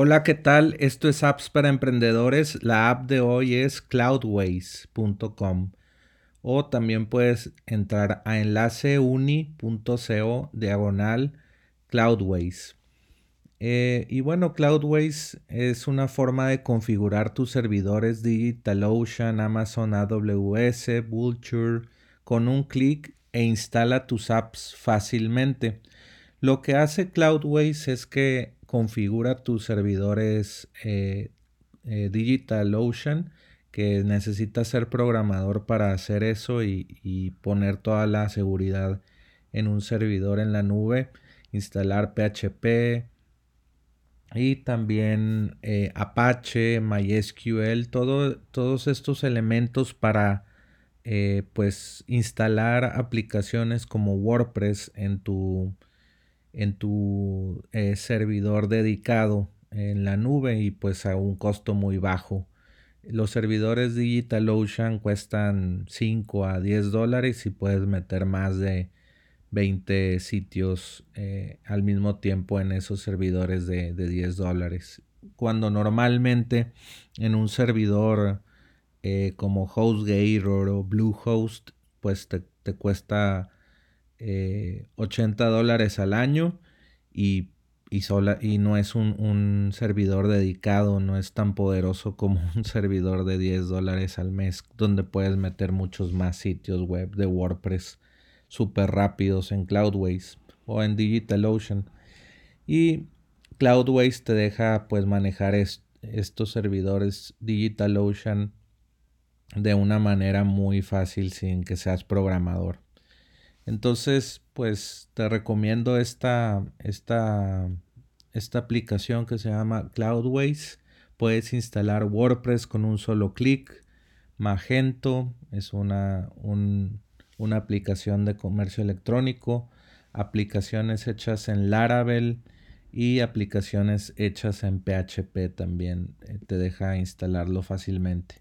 Hola, ¿qué tal? Esto es Apps para Emprendedores. La app de hoy es cloudways.com o también puedes entrar a enlaceuni.co diagonal cloudways. Eh, y bueno, Cloudways es una forma de configurar tus servidores DigitalOcean, Amazon AWS, Vulture con un clic e instala tus apps fácilmente. Lo que hace Cloudways es que configura tus servidores eh, eh, DigitalOcean, que necesitas ser programador para hacer eso y, poner toda la seguridad en un servidor en la nube, instalar PHP y también eh, Apache, MySQL, todos estos elementos para pues instalar aplicaciones como WordPress en tu en tu eh, servidor dedicado en la nube y pues a un costo muy bajo. Los servidores DigitalOcean cuestan 5 a 10 dólares y puedes meter más de 20 sitios eh, al mismo tiempo en esos servidores de, 10 dólares. Cuando normalmente en un servidor eh, como HostGator o Bluehost pues te, te cuesta 80 eh, dólares al año y, sola, y no es un, servidor dedicado, no es tan poderoso como un servidor de 10 dólares al mes donde puedes meter muchos más sitios web de WordPress súper rápidos en Cloudways o en DigitalOcean. Y Cloudways te deja pues manejar estos servidores DigitalOcean de una manera muy fácil sin que seas programador. Entonces, pues te recomiendo esta, esta, esta aplicación que se llama Cloudways. Puedes instalar WordPress con un solo clic. Magento es una, una aplicación de comercio electrónico. Aplicaciones hechas en Laravel y aplicaciones hechas en PHP también eh, te deja instalarlo fácilmente.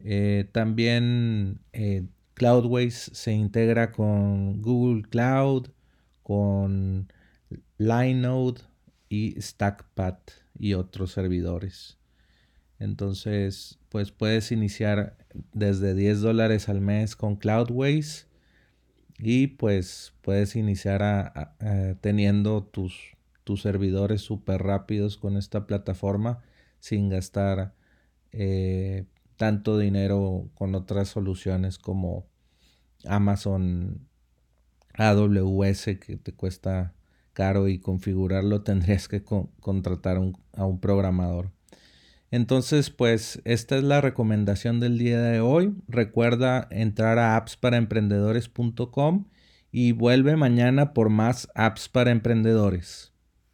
Eh, también eh, Cloudways se integra con Google Cloud, con Linode y StackPad y otros servidores. Entonces, pues puedes iniciar desde 10 dólares al mes con Cloudways y pues puedes iniciar teniendo tus, tus servidores súper rápidos con esta plataforma sin gastar eh, tanto dinero con otras soluciones como Amazon AWS que te cuesta caro y configurarlo tendrías que contratar a un programador. Entonces, pues esta es la recomendación del día de hoy. Recuerda entrar a appsparaemprendedores.com y vuelve mañana por más apps para emprendedores.